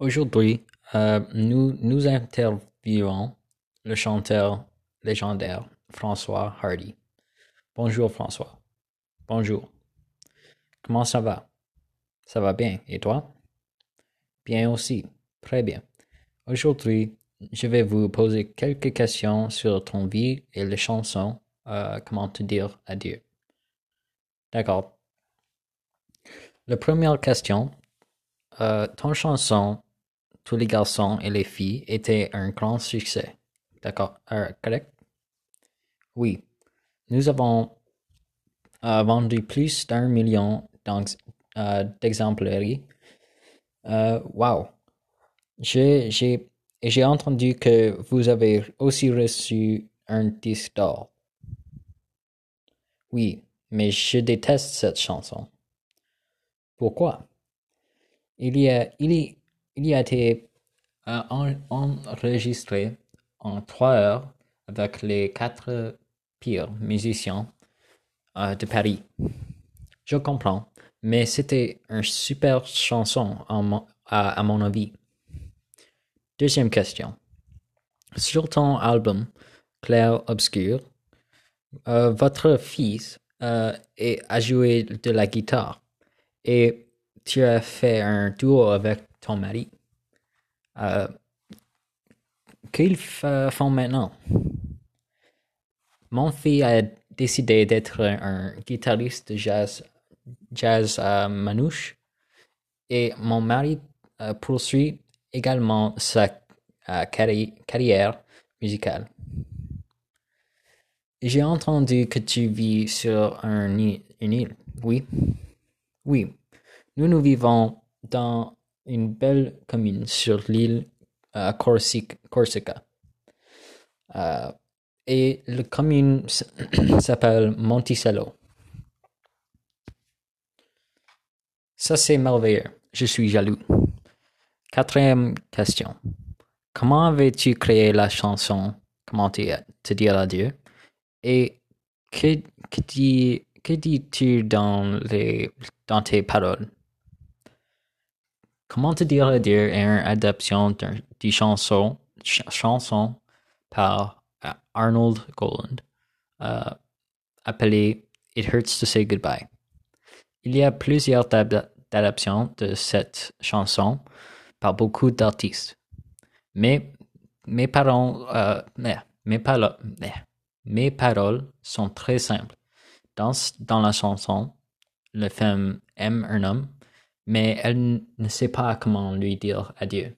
Aujourd'hui, euh, nous, nous interviewons le chanteur légendaire François Hardy. Bonjour François. Bonjour. Comment ça va? Ça va bien. Et toi? Bien aussi. Très bien. Aujourd'hui, je vais vous poser quelques questions sur ton vie et les chansons. Euh, comment te dire adieu. D'accord. La première question. Euh, ton chanson tous les garçons et les filles était un grand succès. D'accord, euh, correct? Oui. Nous avons euh, vendu plus d'un million euh, d'exemplaires. wow. J'ai, j'ai, entendu que vous avez aussi reçu un disque d'or. Oui, mais je déteste cette chanson. Pourquoi? Il y a, il y, il a été euh, enregistré en trois heures avec les quatre pires musiciens euh, de Paris. Je comprends, mais c'était une super chanson à, mon avis. Deuxième question. Sur ton album Clair Obscur, euh, votre fils a joué de la guitare et tu as fait un duo avec ton mari. Euh, qu'ils font maintenant? Mon fils a décidé d'être un guitariste jazz, jazz euh, manouche et mon mari euh, poursuit également sa carrière musicale. J'ai entendu que tu vis sur un, une île. Oui. Oui. Nous nous vivons dans une belle commune sur l'île euh, Corsica. Euh, et la commune s'appelle Monticello. Ça, c'est merveilleux. Je suis jaloux. Quatrième question. Comment avais-tu créé la chanson Comment te dire adieu? Et que, que, dis, que dis-tu dans, dans tes paroles? Comment te dire adieu est une adaptation d'une chanson, par euh, Arnold Goland euh, appelée It Hurts to Say Goodbye? Il y a plusieurs adaptations de cette chanson par beaucoup d'artistes. Mais mes, parents, euh, mes, paroles, mes paroles sont très simples. Dans, dans la chanson, la femme aime un homme mais elle ne sait pas comment lui dire adieu.